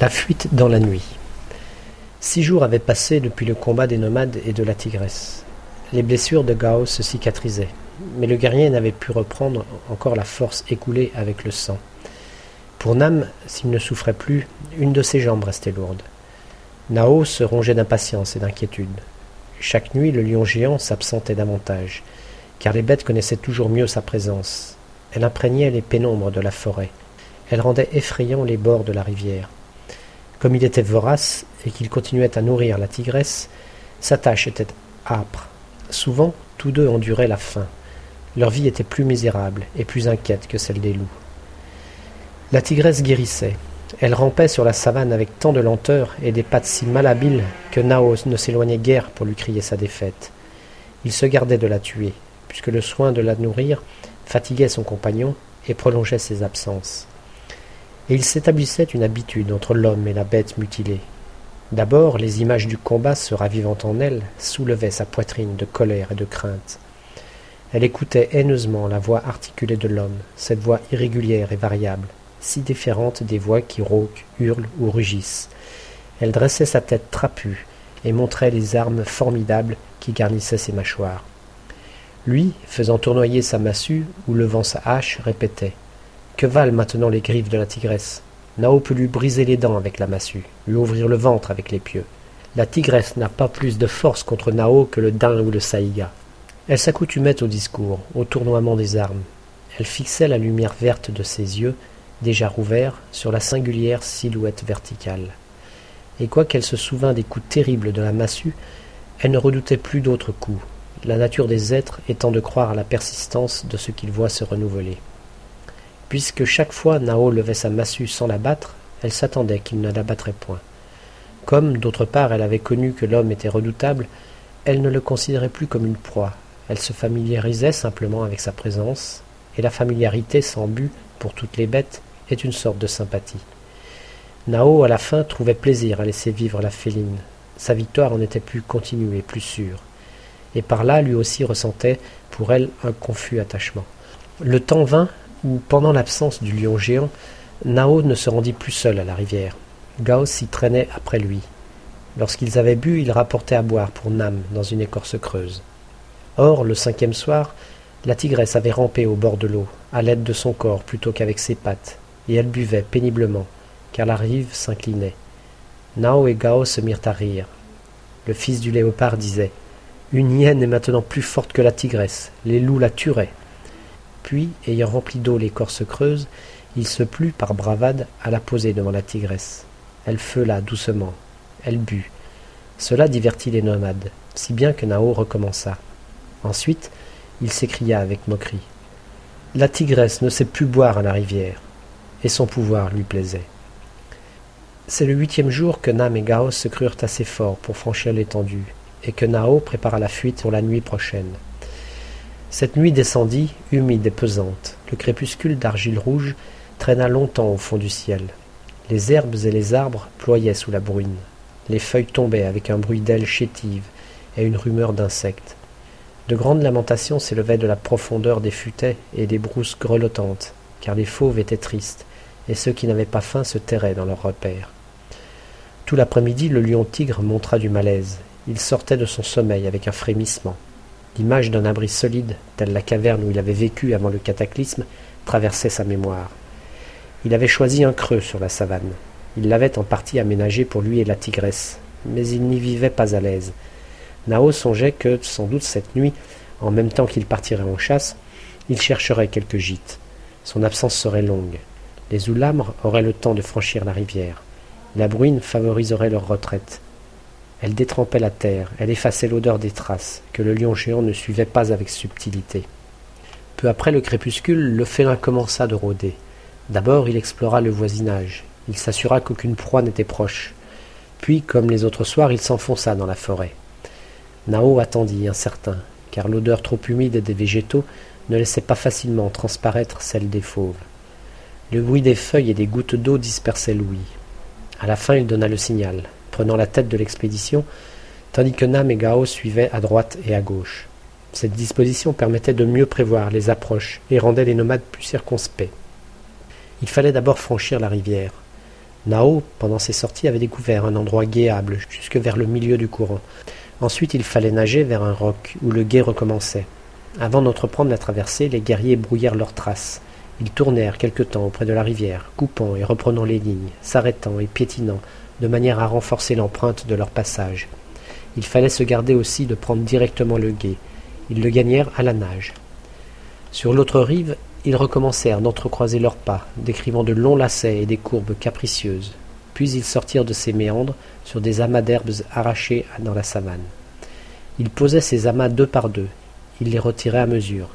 La fuite dans la nuit. Six jours avaient passé depuis le combat des nomades et de la tigresse. Les blessures de Gao se cicatrisaient, mais le guerrier n'avait pu reprendre encore la force écoulée avec le sang. Pour Nam, s'il ne souffrait plus, une de ses jambes restait lourde. Nao se rongeait d'impatience et d'inquiétude. Chaque nuit, le lion géant s'absentait davantage, car les bêtes connaissaient toujours mieux sa présence. Elle imprégnait les pénombres de la forêt. Elle rendait effrayants les bords de la rivière. Comme il était vorace et qu'il continuait à nourrir la tigresse, sa tâche était âpre. Souvent, tous deux enduraient la faim. Leur vie était plus misérable et plus inquiète que celle des loups. La tigresse guérissait. Elle rampait sur la savane avec tant de lenteur et des pattes si malhabiles que Nao ne s'éloignait guère pour lui crier sa défaite. Il se gardait de la tuer, puisque le soin de la nourrir fatiguait son compagnon et prolongeait ses absences et il s'établissait une habitude entre l'homme et la bête mutilée. D'abord, les images du combat se ravivant en elle soulevaient sa poitrine de colère et de crainte. Elle écoutait haineusement la voix articulée de l'homme, cette voix irrégulière et variable, si différente des voix qui rauquent, hurlent ou rugissent. Elle dressait sa tête trapue et montrait les armes formidables qui garnissaient ses mâchoires. Lui, faisant tournoyer sa massue ou levant sa hache, répétait que valent maintenant les griffes de la tigresse? Nao peut lui briser les dents avec la massue, lui ouvrir le ventre avec les pieux. La tigresse n'a pas plus de force contre Nao que le daim ou le saïga. Elle s'accoutumait au discours, au tournoiement des armes. Elle fixait la lumière verte de ses yeux, déjà rouverts, sur la singulière silhouette verticale. Et quoiqu'elle se souvînt des coups terribles de la massue, elle ne redoutait plus d'autres coups, la nature des êtres étant de croire à la persistance de ce qu'ils voient se renouveler. Puisque chaque fois Nao levait sa massue sans la battre, elle s'attendait qu'il ne la battrait point. Comme, d'autre part, elle avait connu que l'homme était redoutable, elle ne le considérait plus comme une proie. Elle se familiarisait simplement avec sa présence, et la familiarité sans but pour toutes les bêtes est une sorte de sympathie. Nao, à la fin, trouvait plaisir à laisser vivre la féline. Sa victoire en était plus continue plus sûre. Et par là, lui aussi ressentait pour elle un confus attachement. Le temps vint où, pendant l'absence du lion géant, Nao ne se rendit plus seul à la rivière. Gao s'y traînait après lui. Lorsqu'ils avaient bu, il rapportait à boire pour Nam dans une écorce creuse. Or, le cinquième soir, la tigresse avait rampé au bord de l'eau, à l'aide de son corps plutôt qu'avec ses pattes, et elle buvait péniblement, car la rive s'inclinait. Nao et Gao se mirent à rire. Le fils du léopard disait Une hyène est maintenant plus forte que la tigresse, les loups la tueraient. Puis, ayant rempli d'eau l'écorce creuse, il se plut par bravade à la poser devant la tigresse. Elle feula doucement. Elle but. Cela divertit les nomades, si bien que Nao recommença. Ensuite, il s'écria avec moquerie. La tigresse ne sait plus boire à la rivière, et son pouvoir lui plaisait. C'est le huitième jour que Nam et Gao se crurent assez forts pour franchir l'étendue, et que Nao prépara la fuite pour la nuit prochaine. Cette nuit descendit, humide et pesante. Le crépuscule d'argile rouge traîna longtemps au fond du ciel. Les herbes et les arbres ployaient sous la bruine. Les feuilles tombaient avec un bruit d'ailes chétives et une rumeur d'insectes. De grandes lamentations s'élevaient de la profondeur des futaies et des brousses grelottantes, car les fauves étaient tristes, et ceux qui n'avaient pas faim se terraient dans leurs repères. Tout l'après-midi, le lion-tigre montra du malaise. Il sortait de son sommeil avec un frémissement. L'image d'un abri solide, telle la caverne où il avait vécu avant le cataclysme, traversait sa mémoire. Il avait choisi un creux sur la savane. Il l'avait en partie aménagé pour lui et la tigresse, mais il n'y vivait pas à l'aise. Nao songeait que, sans doute cette nuit, en même temps qu'il partirait en chasse, il chercherait quelque gîte. Son absence serait longue. Les Oulamres auraient le temps de franchir la rivière. La bruine favoriserait leur retraite. Elle détrempait la terre, elle effaçait l'odeur des traces, que le lion géant ne suivait pas avec subtilité. Peu après le crépuscule, le félin commença de rôder. D'abord il explora le voisinage, il s'assura qu'aucune proie n'était proche. Puis, comme les autres soirs, il s'enfonça dans la forêt. Nao attendit, incertain, car l'odeur trop humide des végétaux ne laissait pas facilement transparaître celle des fauves. Le bruit des feuilles et des gouttes d'eau dispersait l'ouïe. À la fin, il donna le signal prenant la tête de l'expédition, tandis que Nam et Gao suivaient à droite et à gauche. Cette disposition permettait de mieux prévoir les approches et rendait les nomades plus circonspects. Il fallait d'abord franchir la rivière. Nao, pendant ses sorties, avait découvert un endroit guéable jusque vers le milieu du courant. Ensuite, il fallait nager vers un roc où le guet recommençait. Avant d'entreprendre la traversée, les guerriers brouillèrent leurs traces. Ils tournèrent quelque temps auprès de la rivière, coupant et reprenant les lignes, s'arrêtant et piétinant, de manière à renforcer l'empreinte de leur passage. Il fallait se garder aussi de prendre directement le gué. Ils le gagnèrent à la nage. Sur l'autre rive, ils recommencèrent d'entrecroiser leurs pas, décrivant de longs lacets et des courbes capricieuses. Puis ils sortirent de ces méandres sur des amas d'herbes arrachées dans la savane. Ils posaient ces amas deux par deux. Ils les retiraient à mesure.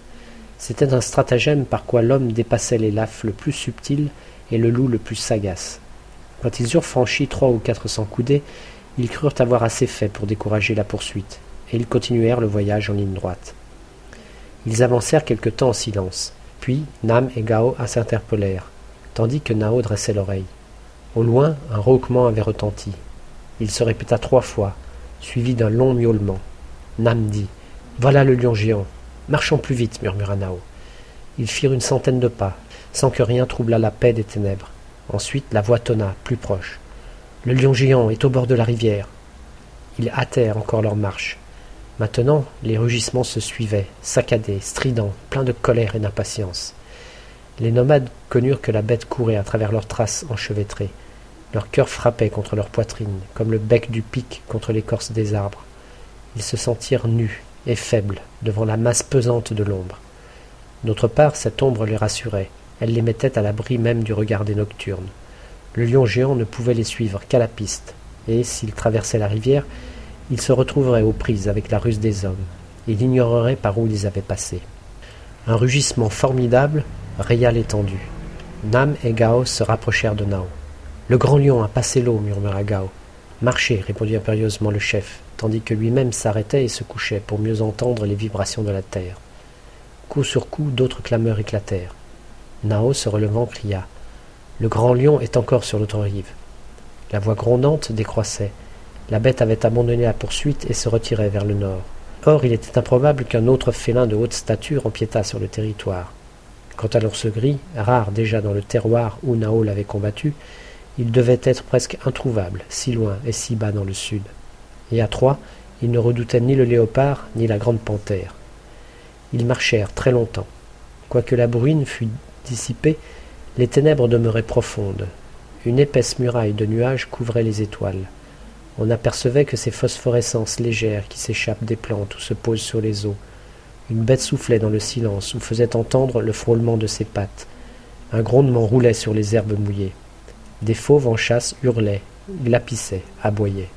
C'était un stratagème par quoi l'homme dépassait les lafes le plus subtil et le loup le plus sagace. Quand ils eurent franchi trois ou quatre cents coudées, ils crurent avoir assez fait pour décourager la poursuite, et ils continuèrent le voyage en ligne droite. Ils avancèrent quelque temps en silence, puis Nam et Gao s'interpellèrent, tandis que Nao dressait l'oreille. Au loin, un rauquement avait retenti. Il se répéta trois fois, suivi d'un long miaulement. Nam dit Voilà le lion géant. Marchons plus vite, murmura Nao. Ils firent une centaine de pas, sans que rien troublât la paix des ténèbres. Ensuite, la voix tonna, plus proche. Le lion géant est au bord de la rivière. Ils hâtèrent encore leur marche. Maintenant, les rugissements se suivaient, saccadés, stridents, pleins de colère et d'impatience. Les nomades connurent que la bête courait à travers leurs traces enchevêtrées. Leur cœur frappait contre leur poitrine, comme le bec du pic contre l'écorce des arbres. Ils se sentirent nus et faibles devant la masse pesante de l'ombre. D'autre part, cette ombre les rassurait. Elle les mettait à l'abri même du regard des nocturnes. Le lion géant ne pouvait les suivre qu'à la piste, et, s'il traversait la rivière, ils se retrouveraient aux prises avec la ruse des hommes. Il ignorerait par où ils avaient passé. Un rugissement formidable raya l'étendue. Nam et Gao se rapprochèrent de Nao. Le grand lion a passé l'eau, murmura Gao. Marchez, répondit impérieusement le chef, tandis que lui-même s'arrêtait et se couchait pour mieux entendre les vibrations de la terre. Coup sur coup, d'autres clameurs éclatèrent. Nao, se relevant, cria Le grand lion est encore sur l'autre rive. La voix grondante décroissait. La bête avait abandonné la poursuite et se retirait vers le nord. Or, il était improbable qu'un autre félin de haute stature empiétât sur le territoire. Quant à l'ours gris, rare déjà dans le terroir où Nao l'avait combattu, il devait être presque introuvable, si loin et si bas dans le sud. Et à trois, il ne redoutait ni le léopard ni la grande panthère. Ils marchèrent très longtemps. Quoique la bruine fût dissipée, les ténèbres demeuraient profondes. Une épaisse muraille de nuages couvrait les étoiles. On n'apercevait que ces phosphorescences légères qui s'échappent des plantes ou se posent sur les eaux. Une bête soufflait dans le silence ou faisait entendre le frôlement de ses pattes. Un grondement roulait sur les herbes mouillées. Des fauves en chasse hurlaient, glapissaient, aboyaient.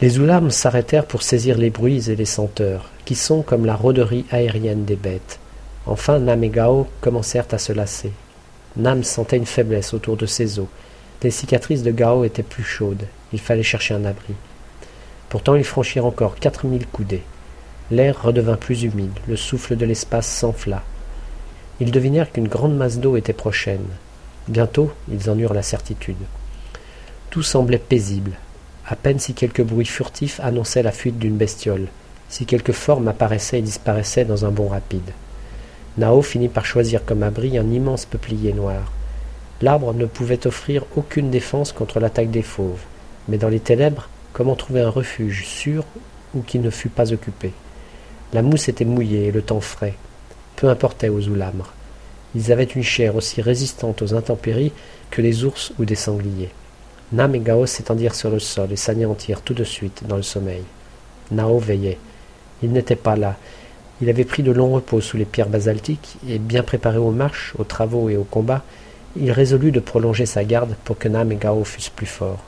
Les oulames s'arrêtèrent pour saisir les bruits et les senteurs, qui sont comme la rôderie aérienne des bêtes. Enfin, Nam et Gao commencèrent à se lasser. Nam sentait une faiblesse autour de ses os. Les cicatrices de Gao étaient plus chaudes, il fallait chercher un abri. Pourtant ils franchirent encore quatre mille coudées. L'air redevint plus humide, le souffle de l'espace s'enfla. Ils devinèrent qu'une grande masse d'eau était prochaine. Bientôt, ils en eurent la certitude. Tout semblait paisible, à peine si quelque bruit furtif annonçait la fuite d'une bestiole, si quelque forme apparaissait et disparaissait dans un bond rapide. Nao finit par choisir comme abri un immense peuplier noir. L'arbre ne pouvait offrir aucune défense contre l'attaque des fauves. Mais dans les ténèbres, comment trouver un refuge sûr ou qui ne fût pas occupé? La mousse était mouillée et le temps frais. Peu importait aux oulamres. Ils avaient une chair aussi résistante aux intempéries que les ours ou des sangliers. Nam et Gao s'étendirent sur le sol et s'anéantirent tout de suite dans le sommeil. Nao veillait. Il n'était pas là. Il avait pris de longs repos sous les pierres basaltiques et, bien préparé aux marches, aux travaux et aux combats, il résolut de prolonger sa garde pour que Nam et Gao fussent plus forts.